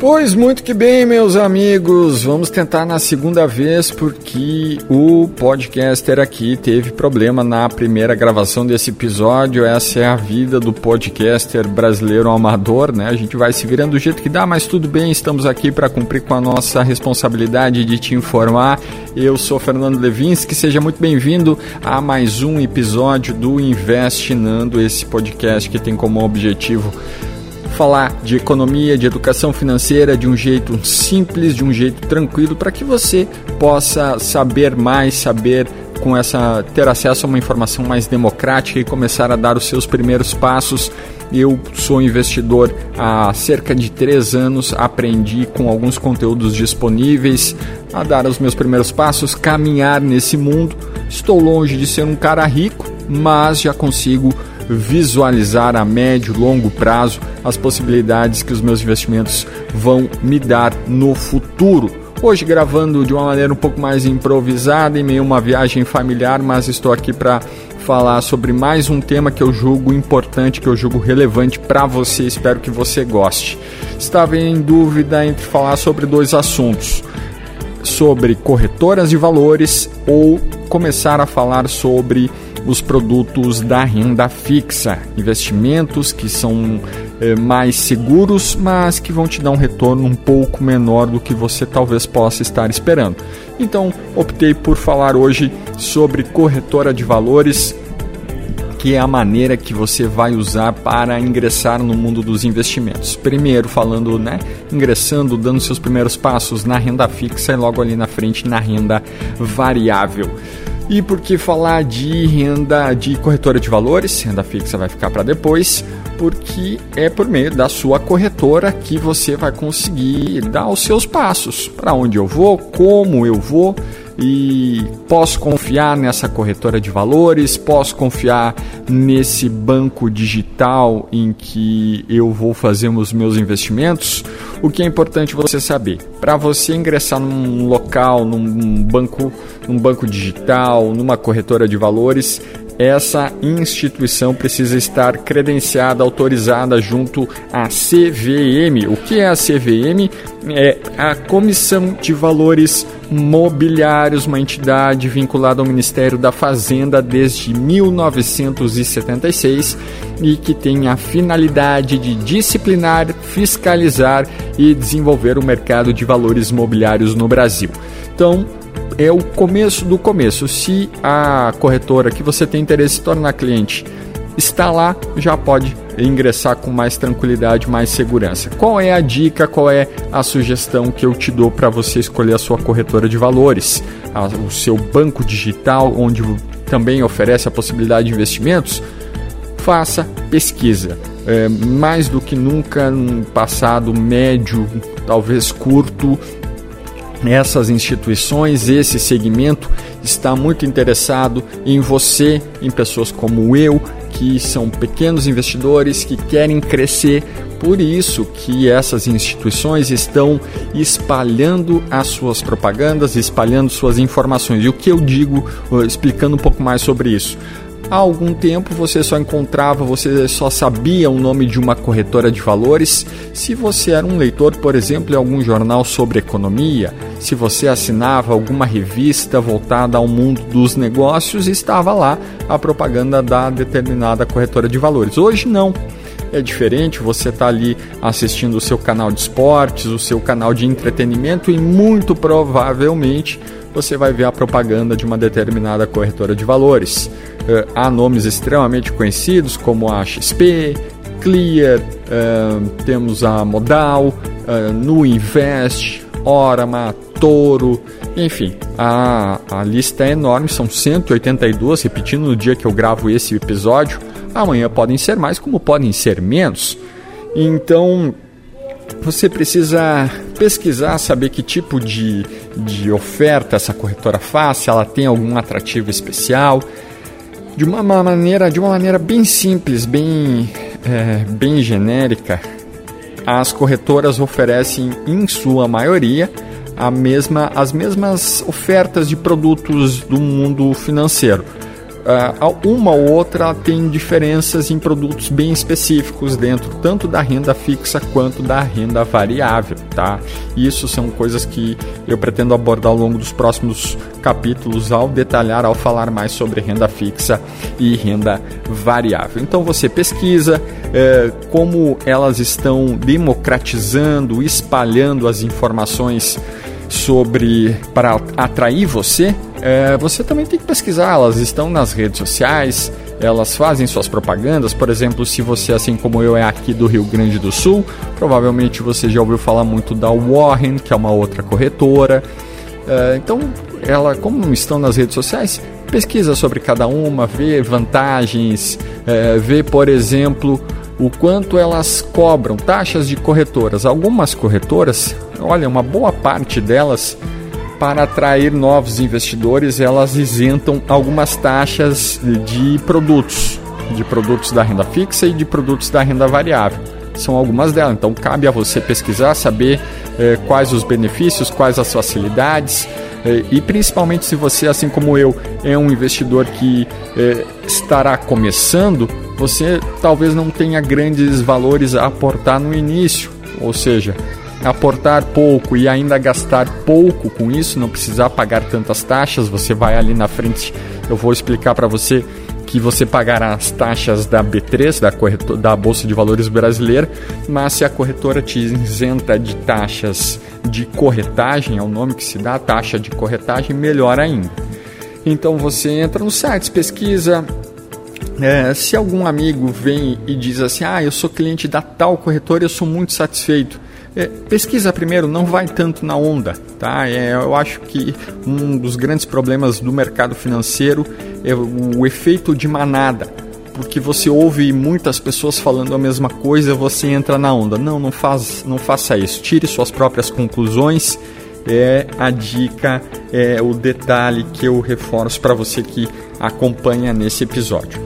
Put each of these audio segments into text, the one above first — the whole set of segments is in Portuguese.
Pois muito que bem, meus amigos. Vamos tentar na segunda vez porque o podcaster aqui teve problema na primeira gravação desse episódio. Essa é a vida do podcaster brasileiro amador, né? A gente vai se virando do jeito que dá, mas tudo bem. Estamos aqui para cumprir com a nossa responsabilidade de te informar. Eu sou Fernando Levinsky, seja muito bem-vindo a mais um episódio do Investinando, esse podcast que tem como objetivo falar de economia, de educação financeira de um jeito simples, de um jeito tranquilo, para que você possa saber mais, saber com essa ter acesso a uma informação mais democrática e começar a dar os seus primeiros passos. Eu sou investidor há cerca de três anos, aprendi com alguns conteúdos disponíveis a dar os meus primeiros passos, caminhar nesse mundo. Estou longe de ser um cara rico, mas já consigo visualizar a médio e longo prazo as possibilidades que os meus investimentos vão me dar no futuro. Hoje gravando de uma maneira um pouco mais improvisada, em meio uma viagem familiar, mas estou aqui para falar sobre mais um tema que eu julgo importante, que eu julgo relevante para você. Espero que você goste. Estava em dúvida entre falar sobre dois assuntos: sobre corretoras de valores ou começar a falar sobre os produtos da renda fixa, investimentos que são é, mais seguros, mas que vão te dar um retorno um pouco menor do que você talvez possa estar esperando. Então, optei por falar hoje sobre corretora de valores, que é a maneira que você vai usar para ingressar no mundo dos investimentos. Primeiro, falando, né, ingressando, dando seus primeiros passos na renda fixa e logo ali na frente na renda variável. E por que falar de renda de corretora de valores? Renda fixa vai ficar para depois, porque é por meio da sua corretora que você vai conseguir dar os seus passos. Para onde eu vou, como eu vou e posso confiar nessa corretora de valores, posso confiar nesse banco digital em que eu vou fazer os meus investimentos. O que é importante você saber? Para você ingressar num local, num banco, num banco digital, numa corretora de valores, essa instituição precisa estar credenciada, autorizada junto à CVM. O que é a CVM? É a Comissão de Valores Mobiliários, uma entidade vinculada ao Ministério da Fazenda desde 1976 e que tem a finalidade de disciplinar, fiscalizar e desenvolver o mercado de valores mobiliários no Brasil. Então, é o começo do começo. Se a corretora que você tem interesse se tornar cliente está lá, já pode ingressar com mais tranquilidade, mais segurança. Qual é a dica, qual é a sugestão que eu te dou para você escolher a sua corretora de valores, o seu banco digital, onde também oferece a possibilidade de investimentos? Faça pesquisa. É, mais do que nunca, no passado médio, talvez curto, essas instituições, esse segmento está muito interessado em você, em pessoas como eu, que são pequenos investidores que querem crescer. Por isso que essas instituições estão espalhando as suas propagandas, espalhando suas informações. E o que eu digo, explicando um pouco mais sobre isso? Há algum tempo você só encontrava, você só sabia o nome de uma corretora de valores se você era um leitor, por exemplo, em algum jornal sobre economia, se você assinava alguma revista voltada ao mundo dos negócios, estava lá a propaganda da determinada corretora de valores. Hoje não é diferente, você está ali assistindo o seu canal de esportes, o seu canal de entretenimento e muito provavelmente você vai ver a propaganda de uma determinada corretora de valores. Uh, há nomes extremamente conhecidos como a XP, Clear, uh, temos a Modal, uh, Nu Invest, Orama, Toro, enfim, a, a lista é enorme, são 182, repetindo no dia que eu gravo esse episódio. Amanhã podem ser mais, como podem ser menos. Então, você precisa pesquisar, saber que tipo de, de oferta essa corretora faz, se ela tem algum atrativo especial. De uma maneira, de uma maneira bem simples, bem, é, bem genérica, as corretoras oferecem, em sua maioria, a mesma, as mesmas ofertas de produtos do mundo financeiro uh, uma ou outra tem diferenças em produtos bem específicos dentro tanto da renda fixa quanto da renda variável, tá? Isso são coisas que eu pretendo abordar ao longo dos próximos capítulos ao detalhar, ao falar mais sobre renda fixa e renda variável. Então você pesquisa é, como elas estão democratizando, espalhando as informações sobre para atrair você, é, você também tem que pesquisar. Elas estão nas redes sociais, elas fazem suas propagandas. Por exemplo, se você, assim como eu, é aqui do Rio Grande do Sul, provavelmente você já ouviu falar muito da Warren, que é uma outra corretora. É, então, ela, como estão nas redes sociais, pesquisa sobre cada uma, vê vantagens, é, vê, por exemplo, o quanto elas cobram taxas de corretoras. Algumas corretoras olha, uma boa parte delas, para atrair novos investidores, elas isentam algumas taxas de produtos, de produtos da renda fixa e de produtos da renda variável. São algumas delas, então cabe a você pesquisar, saber eh, quais os benefícios, quais as facilidades. Eh, e principalmente se você, assim como eu, é um investidor que eh, estará começando, você talvez não tenha grandes valores a aportar no início. Ou seja, aportar pouco e ainda gastar pouco com isso, não precisar pagar tantas taxas, você vai ali na frente, eu vou explicar para você que você pagará as taxas da B3, da, corretora, da Bolsa de Valores brasileira, mas se a corretora te isenta de taxas de corretagem, é o nome que se dá, taxa de corretagem, melhor ainda. Então você entra no site, pesquisa, é, se algum amigo vem e diz assim, ah, eu sou cliente da tal corretora, eu sou muito satisfeito, é, pesquisa primeiro, não vai tanto na onda, tá? É, eu acho que um dos grandes problemas do mercado financeiro é o, o efeito de manada, porque você ouve muitas pessoas falando a mesma coisa, você entra na onda. Não, não faz, não faça isso. Tire suas próprias conclusões. É a dica, é o detalhe que eu reforço para você que acompanha nesse episódio.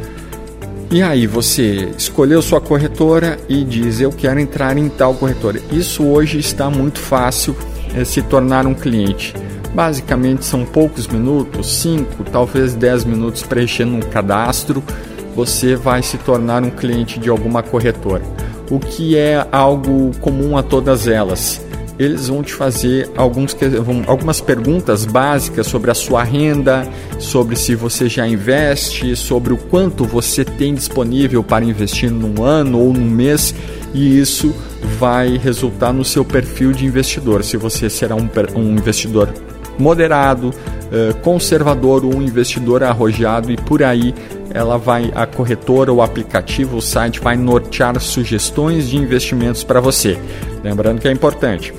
E aí você escolheu sua corretora e diz eu quero entrar em tal corretora. Isso hoje está muito fácil é, se tornar um cliente. Basicamente são poucos minutos, 5, talvez 10 minutos preenchendo um cadastro, você vai se tornar um cliente de alguma corretora. O que é algo comum a todas elas eles vão te fazer alguns, algumas perguntas básicas sobre a sua renda, sobre se você já investe, sobre o quanto você tem disponível para investir num ano ou num mês, e isso vai resultar no seu perfil de investidor. Se você será um, um investidor moderado, eh, conservador um investidor arrojado e por aí ela vai a corretora, o aplicativo, o site vai nortear sugestões de investimentos para você. Lembrando que é importante,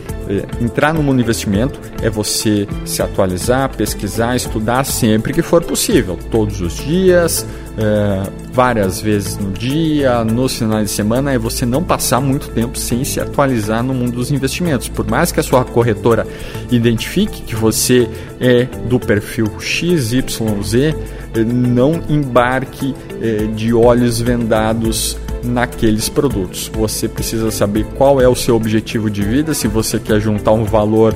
entrar no mundo investimento é você se atualizar, pesquisar, estudar sempre que for possível, todos os dias, é, várias vezes no dia, nos finais de semana, é você não passar muito tempo sem se atualizar no mundo dos investimentos. Por mais que a sua corretora identifique que você é do perfil XYZ, é, não embarque é, de olhos vendados naqueles produtos. Você precisa saber qual é o seu objetivo de vida, se você quer juntar um valor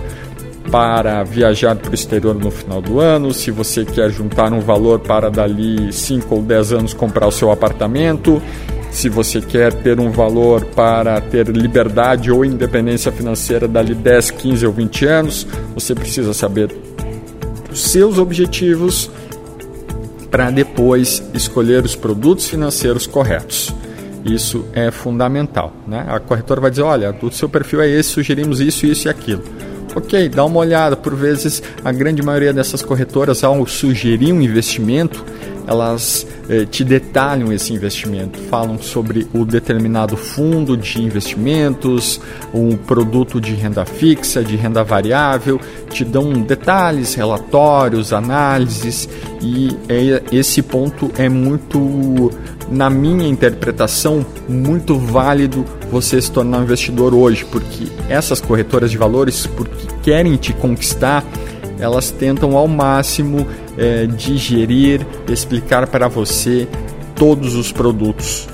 para viajar para o exterior no final do ano, se você quer juntar um valor para dali 5 ou 10 anos comprar o seu apartamento, se você quer ter um valor para ter liberdade ou independência financeira dali 10, 15 ou 20 anos, você precisa saber os seus objetivos para depois escolher os produtos financeiros corretos. Isso é fundamental. Né? A corretora vai dizer: olha, o seu perfil é esse, sugerimos isso, isso e aquilo. Ok, dá uma olhada. Por vezes, a grande maioria dessas corretoras, ao sugerir um investimento, elas eh, te detalham esse investimento, falam sobre o determinado fundo de investimentos, um produto de renda fixa, de renda variável, te dão detalhes, relatórios, análises e é, esse ponto é muito, na minha interpretação, muito válido você se tornar um investidor hoje, porque essas corretoras de valores, porque querem te conquistar, elas tentam ao máximo é, digerir, explicar para você todos os produtos.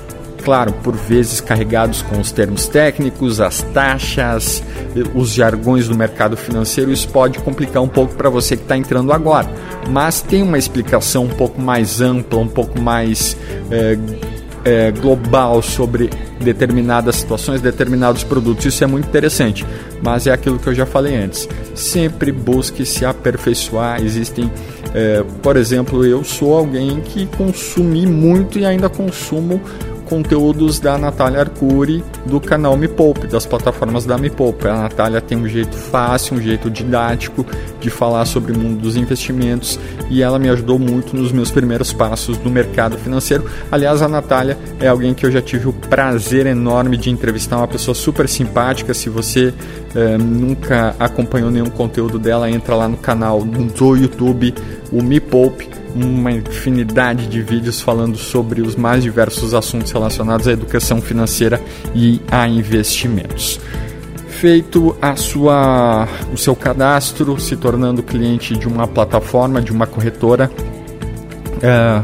Claro, por vezes carregados com os termos técnicos, as taxas, os jargões do mercado financeiro. Isso pode complicar um pouco para você que está entrando agora, mas tem uma explicação um pouco mais ampla, um pouco mais é, é, global sobre determinadas situações, determinados produtos. Isso é muito interessante, mas é aquilo que eu já falei antes. Sempre busque se aperfeiçoar. Existem, é, por exemplo, eu sou alguém que consumi muito e ainda consumo conteúdos da Natália Arcuri do canal Me Poupe, das plataformas da Me Poupe. A Natália tem um jeito fácil, um jeito didático de falar sobre o mundo dos investimentos e ela me ajudou muito nos meus primeiros passos no mercado financeiro. Aliás, a Natália é alguém que eu já tive o prazer enorme de entrevistar, uma pessoa super simpática. Se você eh, nunca acompanhou nenhum conteúdo dela, entra lá no canal do YouTube, o Me Poupe uma infinidade de vídeos falando sobre os mais diversos assuntos relacionados à educação financeira e a investimentos. Feito a sua, o seu cadastro, se tornando cliente de uma plataforma, de uma corretora, é,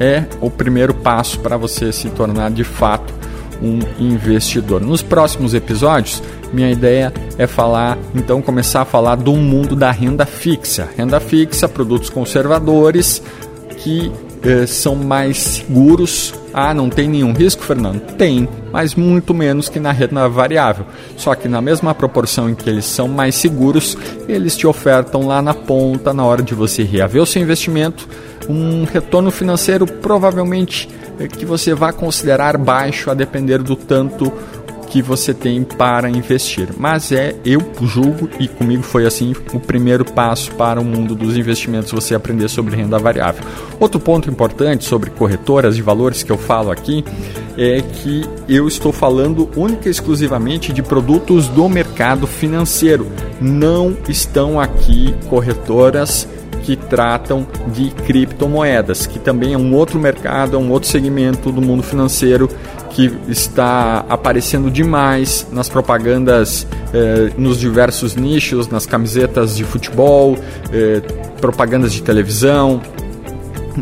é o primeiro passo para você se tornar de fato um investidor. Nos próximos episódios, minha ideia é falar, então começar a falar do mundo da renda fixa. Renda fixa, produtos conservadores que eh, são mais seguros. Ah, não tem nenhum risco, Fernando? Tem, mas muito menos que na renda variável. Só que na mesma proporção em que eles são mais seguros, eles te ofertam lá na ponta, na hora de você reaver o seu investimento, um retorno financeiro provavelmente eh, que você vai considerar baixo a depender do tanto que você tem para investir. Mas é, eu julgo, e comigo foi assim, o primeiro passo para o mundo dos investimentos você aprender sobre renda variável. Outro ponto importante sobre corretoras de valores que eu falo aqui é que eu estou falando única e exclusivamente de produtos do mercado financeiro. Não estão aqui corretoras que tratam de criptomoedas, que também é um outro mercado, é um outro segmento do mundo financeiro que está aparecendo demais nas propagandas, eh, nos diversos nichos, nas camisetas de futebol, eh, propagandas de televisão.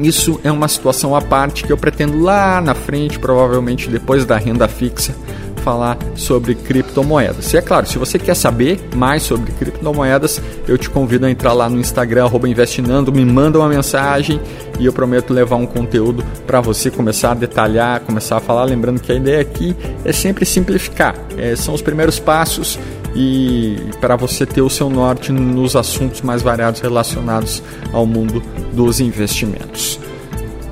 Isso é uma situação à parte que eu pretendo lá na frente, provavelmente depois da renda fixa, falar sobre criptomoedas. E é claro, se você quer saber mais sobre criptomoedas, eu te convido a entrar lá no Instagram, investinando, me manda uma mensagem e eu prometo levar um conteúdo para você começar a detalhar, começar a falar. Lembrando que a ideia aqui é sempre simplificar, é, são os primeiros passos e para você ter o seu norte nos assuntos mais variados relacionados ao mundo dos investimentos.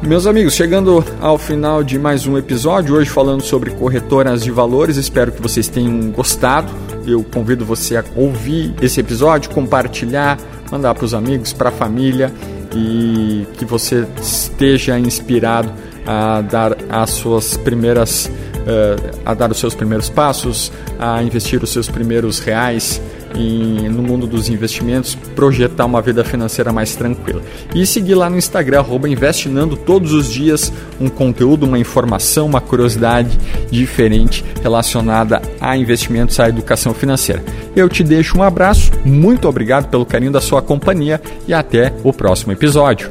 Meus amigos, chegando ao final de mais um episódio, hoje falando sobre corretoras de valores, espero que vocês tenham gostado. Eu convido você a ouvir esse episódio, compartilhar, mandar para os amigos, para a família e que você esteja inspirado a dar as suas primeiras uh, a dar os seus primeiros passos, a investir os seus primeiros reais em, no mundo dos investimentos, projetar uma vida financeira mais tranquila. E seguir lá no Instagram, investinando todos os dias um conteúdo, uma informação, uma curiosidade diferente relacionada a investimentos, à educação financeira. Eu te deixo um abraço, muito obrigado pelo carinho da sua companhia e até o próximo episódio.